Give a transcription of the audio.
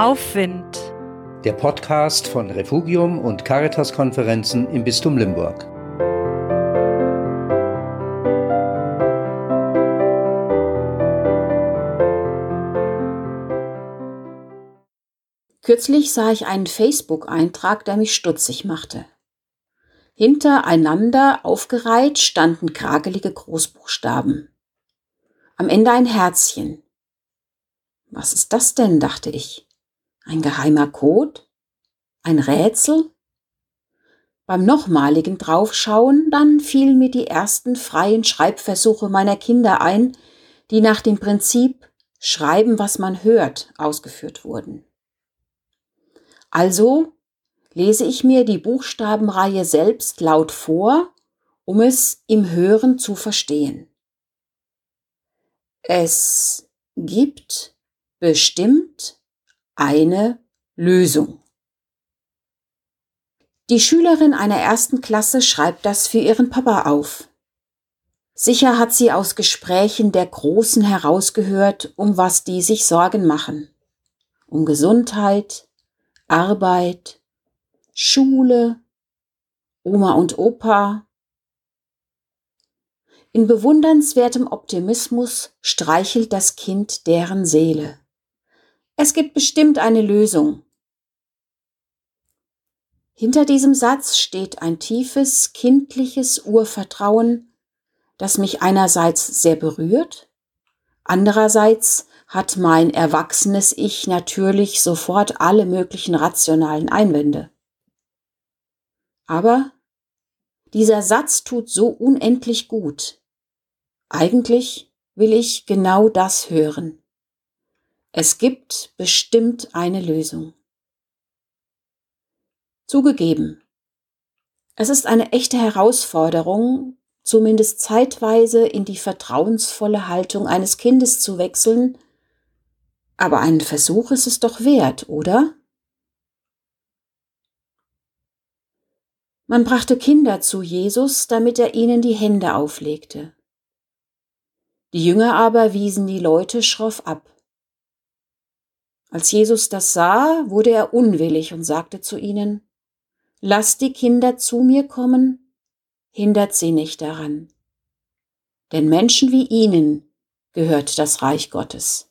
Aufwind. Der Podcast von Refugium und Caritas-Konferenzen im Bistum Limburg. Kürzlich sah ich einen Facebook-Eintrag, der mich stutzig machte. Hintereinander aufgereiht standen kragelige Großbuchstaben. Am Ende ein Herzchen. Was ist das denn, dachte ich. Ein geheimer Code? Ein Rätsel? Beim nochmaligen Draufschauen dann fielen mir die ersten freien Schreibversuche meiner Kinder ein, die nach dem Prinzip Schreiben, was man hört, ausgeführt wurden. Also lese ich mir die Buchstabenreihe selbst laut vor, um es im Hören zu verstehen. Es gibt bestimmt eine Lösung. Die Schülerin einer ersten Klasse schreibt das für ihren Papa auf. Sicher hat sie aus Gesprächen der Großen herausgehört, um was die sich Sorgen machen. Um Gesundheit, Arbeit, Schule, Oma und Opa. In bewundernswertem Optimismus streichelt das Kind deren Seele. Es gibt bestimmt eine Lösung. Hinter diesem Satz steht ein tiefes, kindliches Urvertrauen, das mich einerseits sehr berührt, andererseits hat mein erwachsenes Ich natürlich sofort alle möglichen rationalen Einwände. Aber dieser Satz tut so unendlich gut. Eigentlich will ich genau das hören. Es gibt bestimmt eine Lösung. Zugegeben, es ist eine echte Herausforderung, zumindest zeitweise in die vertrauensvolle Haltung eines Kindes zu wechseln, aber einen Versuch ist es doch wert, oder? Man brachte Kinder zu Jesus, damit er ihnen die Hände auflegte. Die Jünger aber wiesen die Leute schroff ab. Als Jesus das sah, wurde er unwillig und sagte zu ihnen, Lasst die Kinder zu mir kommen, hindert sie nicht daran. Denn Menschen wie ihnen gehört das Reich Gottes.